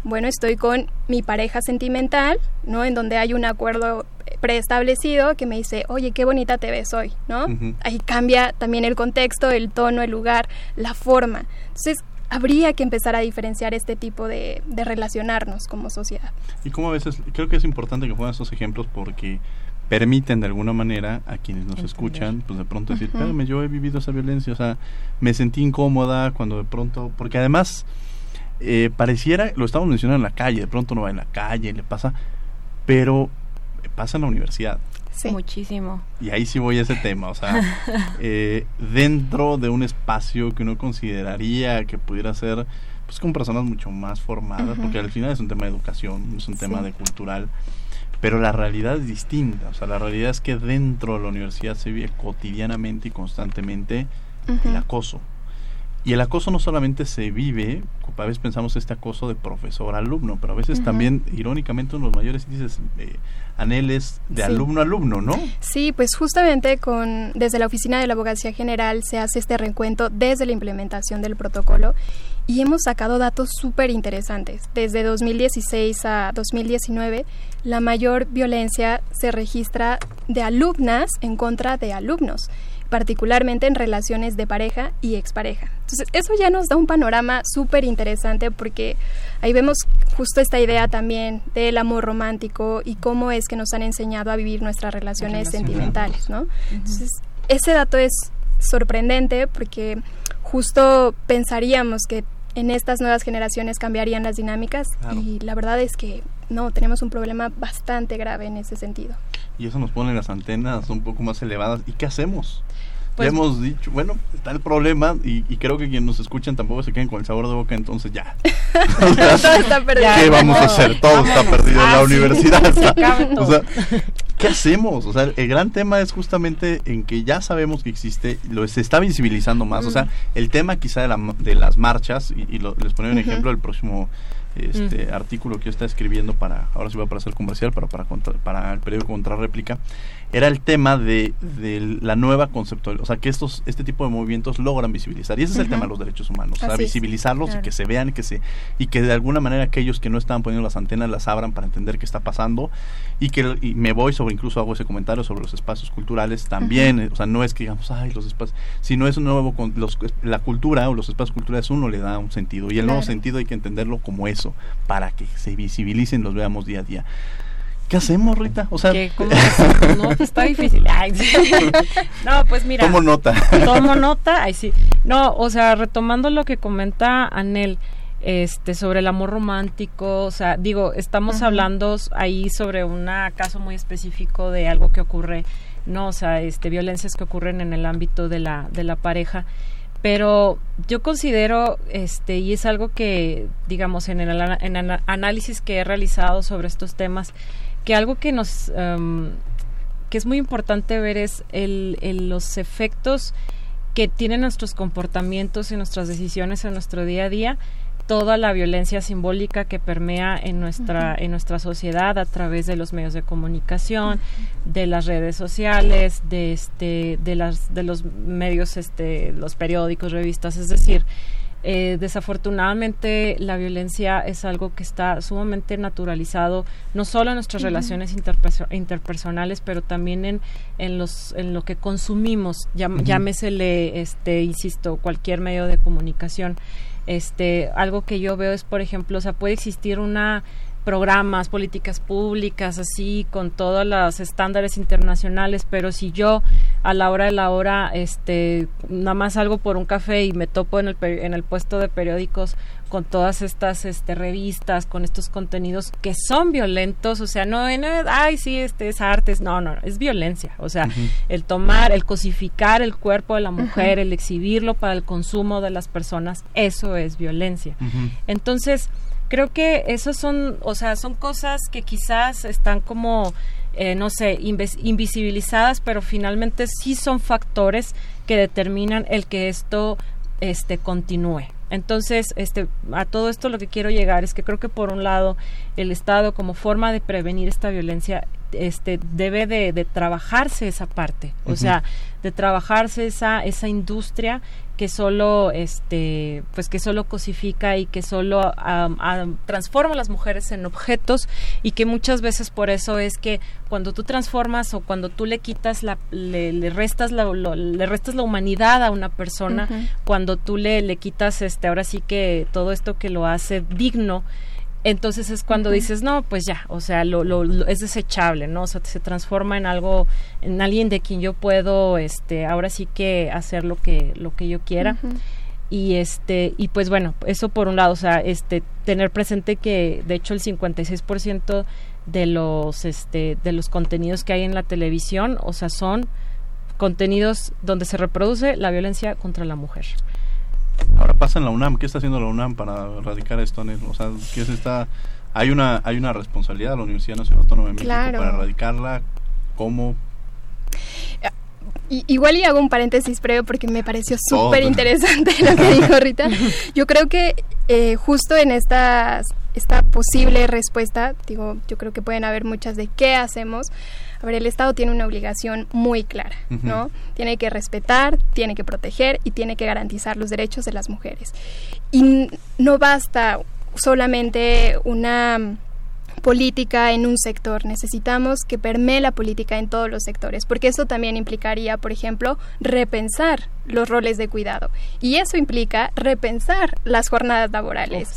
bueno, estoy con mi pareja sentimental, ¿no? En donde hay un acuerdo preestablecido que me dice, oye, qué bonita te ves hoy, ¿no? Ahí cambia también el contexto, el tono, el lugar, la forma. Entonces, habría que empezar a diferenciar este tipo de, de relacionarnos como sociedad.
Y como a veces, creo que es importante que pongan esos ejemplos porque permiten de alguna manera a quienes nos escuchan, pues de pronto decir, espérame, yo he vivido esa violencia, o sea, me sentí incómoda cuando de pronto, porque además eh, pareciera, lo estamos mencionando en la calle, de pronto no va en la calle, le pasa, pero pasa en la universidad.
Sí. Muchísimo.
Y ahí sí voy a ese tema, o sea, [laughs] eh, dentro de un espacio que uno consideraría que pudiera ser, pues con personas mucho más formadas, porque al final es un tema de educación, es un tema de cultural, pero la realidad es distinta, o sea, la realidad es que dentro de la universidad se vive cotidianamente y constantemente el acoso. Y el acoso no solamente se vive, a veces pensamos este acoso de profesor-alumno, pero a veces también, irónicamente, uno de los mayores índices eh, aneles de alumno-alumno, ¿no?
Sí, pues justamente con desde la Oficina de la Abogacía General se hace este reencuentro desde la implementación del protocolo y hemos sacado datos súper interesantes. Desde 2016 a 2019, la mayor violencia se registra de alumnas en contra de alumnos particularmente en relaciones de pareja y expareja. Entonces, eso ya nos da un panorama súper interesante porque ahí vemos justo esta idea también del amor romántico y cómo es que nos han enseñado a vivir nuestras relaciones sentimentales, ¿no? Entonces, ese dato es sorprendente porque justo pensaríamos que en estas nuevas generaciones cambiarían las dinámicas y la verdad es que no, tenemos un problema bastante grave en ese sentido.
Y eso nos pone las antenas un poco más elevadas. ¿Y qué hacemos? Pues, hemos dicho, bueno, está el problema y, creo que quienes nos escuchan tampoco se queden con el sabor de boca, entonces ya. [laughs]
Todo está perdido.
¿Qué vamos a hacer? Todo está perdido en la ah, universidad. [laughs] o sea, ¿qué hacemos? O sea, el gran tema es justamente en que ya sabemos que existe, lo se está visibilizando más. O sea, el tema quizá de, la, de las marchas, y, les pongo un ejemplo, el próximo este artículo que yo estaba escribiendo para, ahora sí va para hacer comercial, para, para, para el periódico Contrarréplica, era el tema de, de la nueva conceptual, o sea, que estos este tipo de movimientos logran visibilizar. Y ese es el tema de los derechos humanos, o sea, visibilizarlos y que se vean que se y que de alguna manera aquellos que no estaban poniendo las antenas las abran para entender qué está pasando. Y que y me voy sobre incluso hago ese comentario sobre los espacios culturales también, o sea, no es que digamos, ay, los espacios, sino es un nuevo los, la cultura o los espacios culturales uno le da un sentido. Y el nuevo sentido hay que entenderlo como eso, para que se visibilicen, los veamos día a día. ¿Qué hacemos, Rita? O sea, [laughs]
¿Cómo no, pues está difícil. [laughs] No, pues mira.
Tomo nota. [laughs]
Tomo nota, ay sí. No, o sea, retomando lo que comenta Anel, este, sobre el amor romántico, o sea, digo, estamos hablando ahí sobre un caso muy específico de algo que ocurre, no, o sea, este, violencias que ocurren en el ámbito de la, de la pareja pero yo considero este y es algo que digamos en el, en el análisis que he realizado sobre estos temas que algo que nos em, que es muy importante ver es el, los efectos que tienen nuestros comportamientos y nuestras decisiones en nuestro día a día toda la violencia simbólica que permea en nuestra en nuestra sociedad a través de los medios de comunicación, de las redes sociales, de este de las de los medios este los periódicos, revistas, es decir, eh, desafortunadamente la violencia es algo que está sumamente naturalizado, no solo en nuestras relaciones interpersonales, pero también en, en, los, en lo que consumimos, llámesele, este, insisto, cualquier medio de comunicación. Este, algo que yo veo es, por ejemplo, o sea, puede existir una programas, políticas públicas, así, con todos los estándares internacionales, pero si yo a la hora de la hora, este, nada más salgo por un café y me topo en el, en el puesto de periódicos con todas estas este, revistas, con estos contenidos que son violentos, o sea, no, en, ay, sí, este es artes, no, no, es violencia, o sea, el tomar, el cosificar el cuerpo de la mujer, el exhibirlo para el consumo de las personas, eso es violencia. Entonces, creo que esos son, o sea, son cosas que quizás están como, eh, no sé, invisibilizadas, pero finalmente sí son factores que determinan el que esto este continúe. Entonces, este, a todo esto lo que quiero llegar es que creo que por un lado el Estado como forma de prevenir esta violencia este debe de, de trabajarse esa parte, o sea, de trabajarse esa esa industria que solo este pues que solo cosifica y que solo transforma a las mujeres en objetos y que muchas veces por eso es que cuando tú transformas o cuando tú le quitas la le, restas la le restas la humanidad a una persona cuando tú le le quitas este ahora sí que todo esto que lo hace digno entonces es cuando dices, no, pues ya, o sea, lo, lo, es desechable, ¿no? O sea, se transforma en algo, en alguien de quien yo puedo, este, ahora sí que hacer lo que, lo que yo quiera. Y este, y pues bueno, eso por un lado, o sea, este, tener presente que de hecho el 56% de los, este, de los contenidos que hay en la televisión, o sea, son contenidos donde se reproduce la violencia contra la mujer.
Ahora pasa en la UNAM. ¿Qué está haciendo la UNAM para erradicar esto? O sea, ¿qué se está...? Hay una, hay una responsabilidad de la Universidad Nacional Autónoma de México para erradicarla. ¿Cómo?
igual y hago un paréntesis previo porque me pareció súper interesante lo que dijo Rita. [laughs] Yo creo que eh, justo en esta posible respuesta, digo, yo creo que pueden haber muchas de qué hacemos, a ver, el Estado tiene una obligación muy clara, ¿no? Tiene que respetar, tiene que proteger y tiene que garantizar los derechos de las mujeres. Y no basta solamente una política en un sector, necesitamos que permee la política en todos los sectores, porque eso también implicaría, por ejemplo, repensar los roles de cuidado. Y eso implica repensar las jornadas laborales,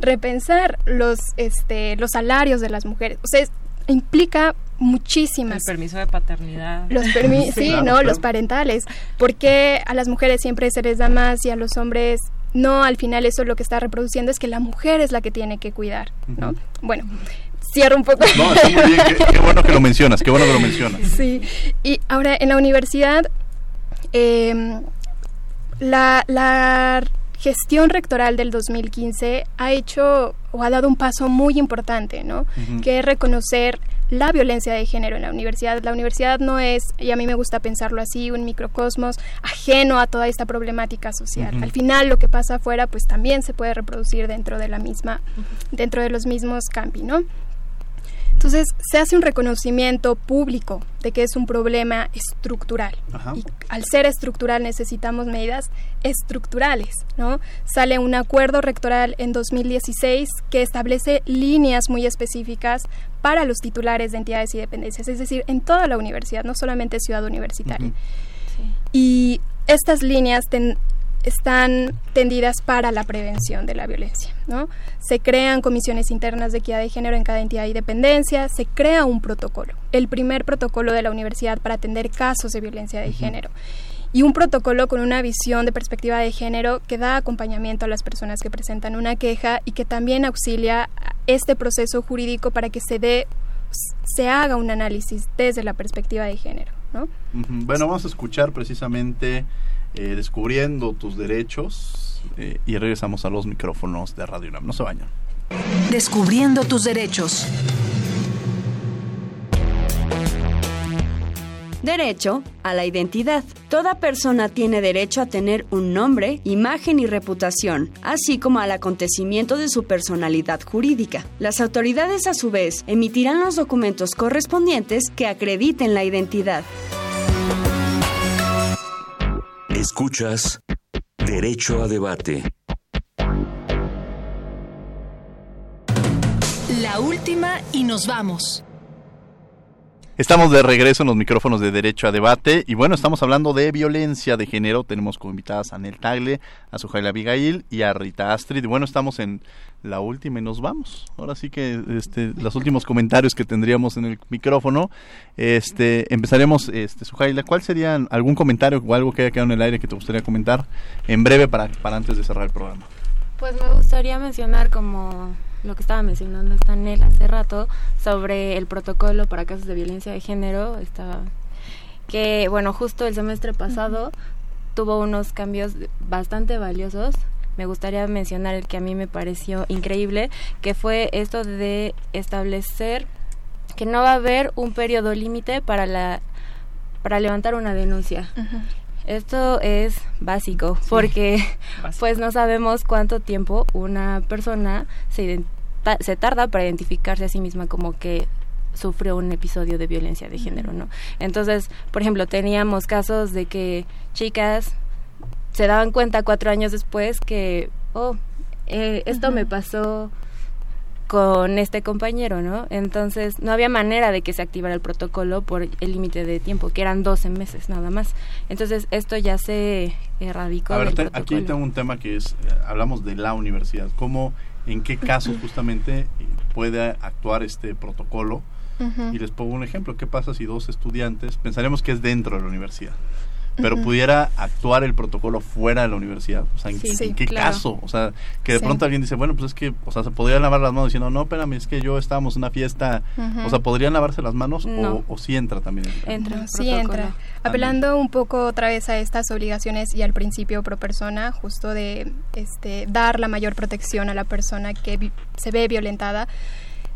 repensar los, este, los salarios de las mujeres. O sea, implica muchísimas.
El permiso de paternidad.
Los [laughs] sí, no, los parentales. Porque a las mujeres siempre se les da más y a los hombres no, al final eso lo que está reproduciendo es que la mujer es la que tiene que cuidar, ¿no? Bueno, cierro un poco.
No, está muy bien, [laughs] qué, bueno que lo mencionas, qué bueno que lo mencionas.
Sí, y ahora en la universidad, em, la, la gestión rectoral del 2015 ha hecho o ha dado un paso muy importante, ¿no? Que es reconocer la violencia de género en la universidad. La universidad no es, y a mí me gusta pensarlo así, un microcosmos ajeno a toda esta problemática social. Al final lo que pasa afuera pues también se puede reproducir dentro de la misma, dentro de los mismos campi, ¿no? Entonces se hace un reconocimiento público de que es un problema estructural. Y al ser estructural necesitamos medidas estructurales, ¿no? Sale un acuerdo rectoral en 2016 que establece líneas muy específicas para los titulares de entidades y dependencias, es decir, en toda la universidad, no solamente ciudad universitaria. Y estas líneas están tendidas para la prevención de la violencia. ¿no? Se crean comisiones internas de equidad de género en cada entidad y dependencia, se crea un protocolo, el primer protocolo de la universidad para atender casos de violencia de género. Y un protocolo con una visión de perspectiva de género que da acompañamiento a las personas que presentan una queja y que también auxilia este proceso jurídico para que se dé se haga un análisis desde la perspectiva de género. ¿no?
Bueno, vamos a escuchar precisamente eh, descubriendo tus derechos eh, y regresamos a los micrófonos de Radio UNAM. No se vayan.
Descubriendo tus derechos.
Derecho a la identidad. Toda persona tiene derecho a tener un nombre, imagen y reputación, así como al acontecimiento de su personalidad jurídica. Las autoridades a su vez emitirán los documentos correspondientes que acrediten la identidad.
Escuchas Derecho a Debate.
La última y nos vamos.
Estamos de regreso en los micrófonos de Derecho a Debate y bueno, estamos hablando de violencia de género. Tenemos como invitadas a Nel Tagle, a Sujaila Abigail y a Rita Astrid. Bueno, estamos en la última y nos vamos. Ahora sí que este, los últimos comentarios que tendríamos en el micrófono. Este, empezaremos, este, Sujaila, ¿cuál sería algún comentario o algo que haya quedado en el aire que te gustaría comentar en breve para, para antes de cerrar el programa?
Pues me gustaría mencionar como lo que estaba mencionando Stanel hace rato sobre el protocolo para casos de violencia de género, estaba que bueno, justo el semestre pasado tuvo unos cambios bastante valiosos. Me gustaría mencionar el que a mí me pareció increíble, que fue esto de establecer que no va a haber un periodo límite para la para levantar una denuncia. Esto es básico porque [laughs] pues no sabemos cuánto tiempo una persona se, se tarda para identificarse a sí misma como que sufrió un episodio de violencia de género, ¿no? Entonces, por ejemplo, teníamos casos de que chicas se daban cuenta cuatro años después que, oh, eh, esto me pasó con este compañero, ¿no? Entonces no había manera de que se activara el protocolo por el límite de tiempo, que eran 12 meses nada más. Entonces esto ya se erradicó.
A ver, aquí tengo un tema que es, eh, hablamos de la universidad, ¿cómo, en qué casos [laughs] justamente puede actuar este protocolo? Y les pongo un ejemplo, ¿qué pasa si dos estudiantes, pensaremos que es dentro de la universidad, pero pudiera actuar el protocolo fuera de la universidad. O sea, ¿en, qué caso? O sea, que de pronto alguien dice, bueno, pues es que, o sea, se podrían lavar las manos diciendo, no, espérame, es que yo estábamos en una fiesta. O sea, ¿podrían lavarse las manos o, o sí entra también?
entra, sí entra. Apelando un poco otra vez a estas obligaciones y al principio pro persona, justo de este, dar la mayor protección a la persona que se ve violentada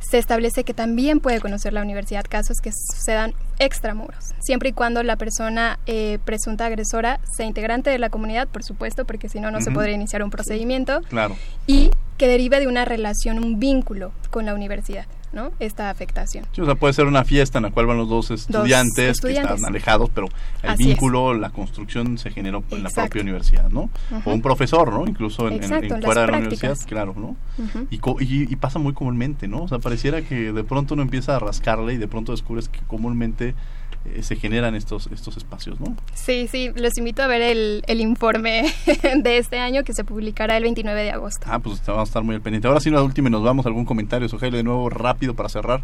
se establece que también puede conocer la universidad casos que sucedan extramuros, siempre y cuando la persona eh, presunta agresora sea integrante de la comunidad, por supuesto, porque si no, no se podría iniciar un procedimiento.
Claro.
Y que derive de una relación, un vínculo con la universidad. ¿No? esta afectación.
o sea, puede ser una fiesta en la cual van los dos estudiantes, que están alejados, pero el vínculo, la construcción se generó en la propia universidad, ¿no? O un profesor, ¿no? Incluso en, fuera de la universidad, claro, ¿no? y, y, pasa muy comúnmente, ¿no? O sea, pareciera que de pronto uno empieza a rascarle y de pronto descubres que comúnmente eh, se generan estos, estos espacios, ¿no?
Sí, sí, los invito a ver el, el informe [laughs] de este año que se publicará el 29 de agosto.
Ah, pues vamos a estar muy al pendiente. Ahora sí, la última nos vamos. ¿Algún comentario, Sogel, de nuevo rápido para cerrar?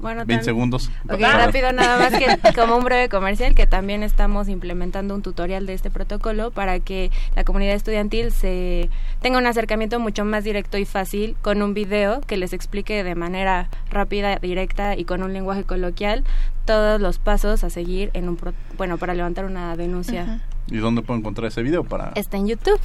Bueno, 20 segundos.
Ok, rápido nada más que [laughs] como un breve comercial que también estamos implementando un tutorial de este protocolo para que la comunidad estudiantil se tenga un acercamiento mucho más directo y fácil con un video que les explique de manera rápida, directa y con un lenguaje coloquial todos los pasos a seguir en un bueno para levantar una denuncia.
¿Y dónde puedo encontrar ese video? para
Está en YouTube.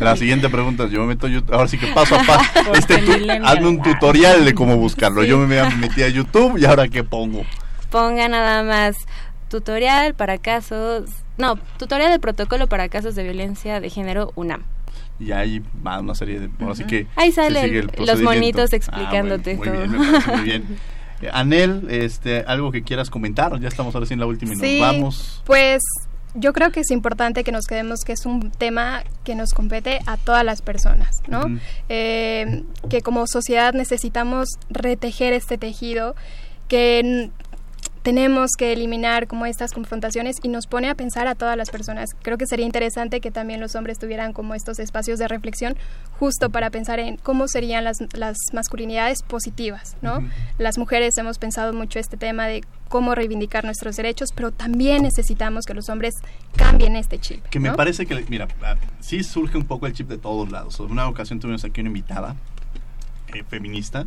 La siguiente pregunta es, yo me meto a YouTube, ahora sí que paso a paso, este hazme un tutorial de cómo buscarlo. Yo me metí a YouTube y ahora qué pongo.
Ponga nada más tutorial para casos, no, tutorial de protocolo para casos de violencia de género UNAM.
Y ahí va una serie de... Así que
ahí salen los monitos ah, explicándote
muy Bien, muy [laughs] bien. Anel, este, algo que quieras comentar, ya estamos ahora sí en la última y nos vamos.
Pues yo creo que es importante que nos quedemos que es un tema que nos compete a todas las personas, ¿no? Eh, que como sociedad necesitamos retejer este tejido que tenemos que eliminar como estas confrontaciones y nos pone a pensar a todas las personas. Creo que sería interesante que también los hombres tuvieran como estos espacios de reflexión justo para pensar en cómo serían las, las masculinidades positivas, ¿no? Las mujeres hemos pensado mucho este tema de cómo reivindicar nuestros derechos, pero también necesitamos que los hombres cambien este chip.
Que me parece que, mira, ah, sí surge un poco el chip de todos lados. En una ocasión tuvimos aquí una invitada eh, feminista,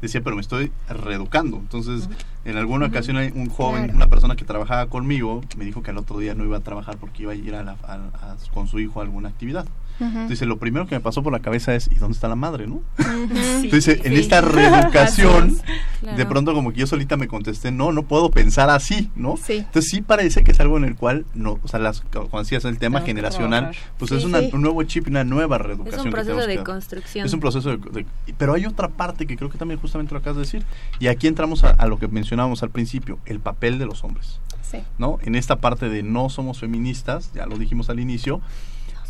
decía, pero me estoy reeducando. Entonces, en alguna ocasión un joven, una persona que trabajaba conmigo, me dijo que al otro día no iba a trabajar porque iba a ir a con su hijo a alguna actividad. Entonces, lo primero que me pasó por la cabeza es, ¿y dónde está la madre, no? Entonces, en esta [laughs] reeducación, de pronto como que yo solita me contesté, no, no puedo pensar así, ¿no? Entonces, sí parece que es algo en el cual, no, o sea, las, cuando decías el tema generacional, pues es un nuevo chip, una nueva reeducación. Es un
proceso de construcción.
Es un proceso de, Pero hay otra parte que creo que también justamente lo acabas de decir, y aquí entramos a, a lo que mencionábamos al principio, el papel de los hombres. Sí. ¿No? En esta parte de no somos feministas, ya lo dijimos al inicio,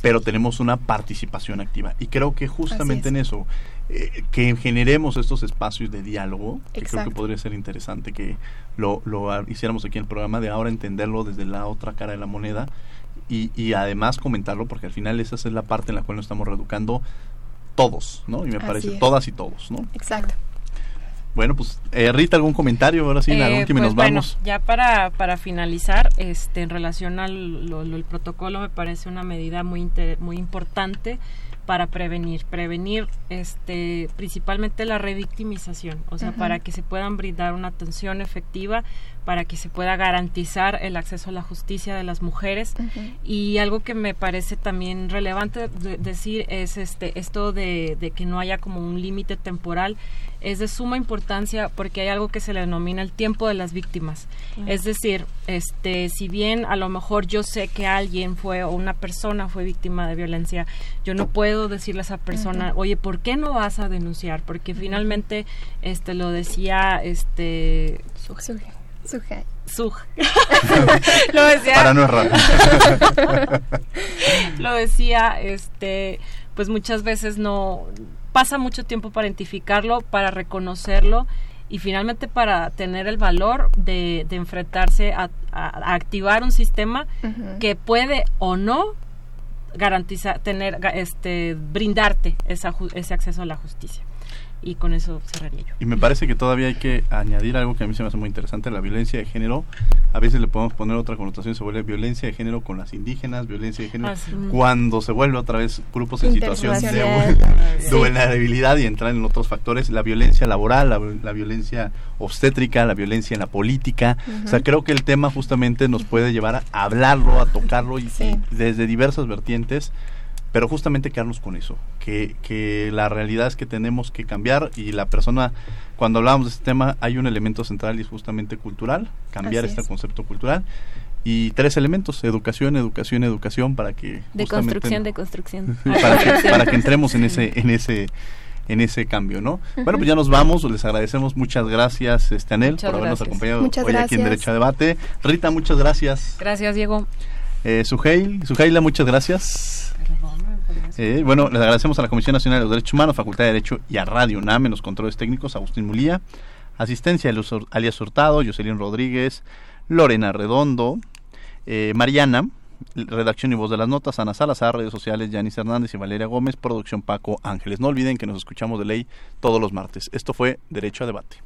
pero tenemos una participación activa. Y creo que justamente en eso, eh, que generemos estos espacios de diálogo, que creo que podría ser interesante que lo, lo, hiciéramos aquí en el programa, de ahora entenderlo desde la otra cara de la moneda y, y además comentarlo, porque al final esa es la parte en la cual nos estamos reeducando todos, ¿no? Y me parece todas y todos, ¿no?
Exacto.
Bueno, pues eh, Rita, algún comentario, ahora sí, la eh, última pues, nos vamos.
ya para, para finalizar, este, en relación al protocolo, me parece una medida muy, muy importante para prevenir, prevenir este principalmente la revictimización, o sea, para que se puedan brindar una atención efectiva, para que se pueda garantizar el acceso a la justicia de las mujeres. Y algo que me parece también relevante decir es este esto de, de que no haya como un límite temporal es de suma importancia porque hay algo que se le denomina el tiempo de las víctimas. Es decir, este, si bien a lo mejor yo sé que alguien fue o una persona fue víctima de violencia, yo no puedo decirle a esa persona, oye, ¿por qué no vas a denunciar? Porque finalmente, este, lo decía, este, Suj. [laughs] [laughs] lo decía.
Para no errar. [laughs]
lo decía, este, pues muchas veces no pasa mucho tiempo para identificarlo, para reconocerlo y finalmente para tener el valor de, enfrentarse a, activar un sistema que puede o no garantizar tener este brindarte esa, ese acceso a la justicia y con eso cerraría yo.
Y me parece que todavía hay que añadir algo que a mí se me hace muy interesante, la violencia de género. A veces le podemos poner otra connotación, se vuelve violencia de género con las indígenas, violencia de género ah, cuando se vuelve otra vez grupos en situación de, vulnerabilidad y entrar en otros factores, la violencia laboral, la, violencia obstétrica, la violencia en la política. O sea, creo que el tema justamente nos puede llevar a hablarlo, a tocarlo y desde diversas vertientes pero justamente quedarnos con eso, que, que la realidad es que tenemos que cambiar y la persona, cuando hablamos de este tema, hay un elemento central y es justamente cultural, cambiar este concepto cultural y tres elementos, educación, educación, educación, para que...
De construcción, de construcción. [laughs]
Para que, para que entremos en ese, en ese en ese cambio, ¿no? Bueno, pues ya nos vamos, les agradecemos, muchas gracias, este Anel, por habernos acompañado hoy aquí en Derecho a Debate. Rita, muchas gracias.
Gracias, Diego.
Eh, Suheil, Suheila, muchas gracias. Eh, bueno, les agradecemos a la Comisión Nacional de los Derechos Humanos, Facultad de Derecho y a Radio UNAM en los controles técnicos, Agustín Mulía, asistencia de Alias Hurtado, Jocelyn Rodríguez, Lorena Redondo, eh, Mariana, redacción y voz de las notas, Ana Salazar, redes sociales, Yanis Hernández y Valeria Gómez, producción Paco Ángeles. No olviden que nos escuchamos de ley todos los martes. Esto fue Derecho a Debate.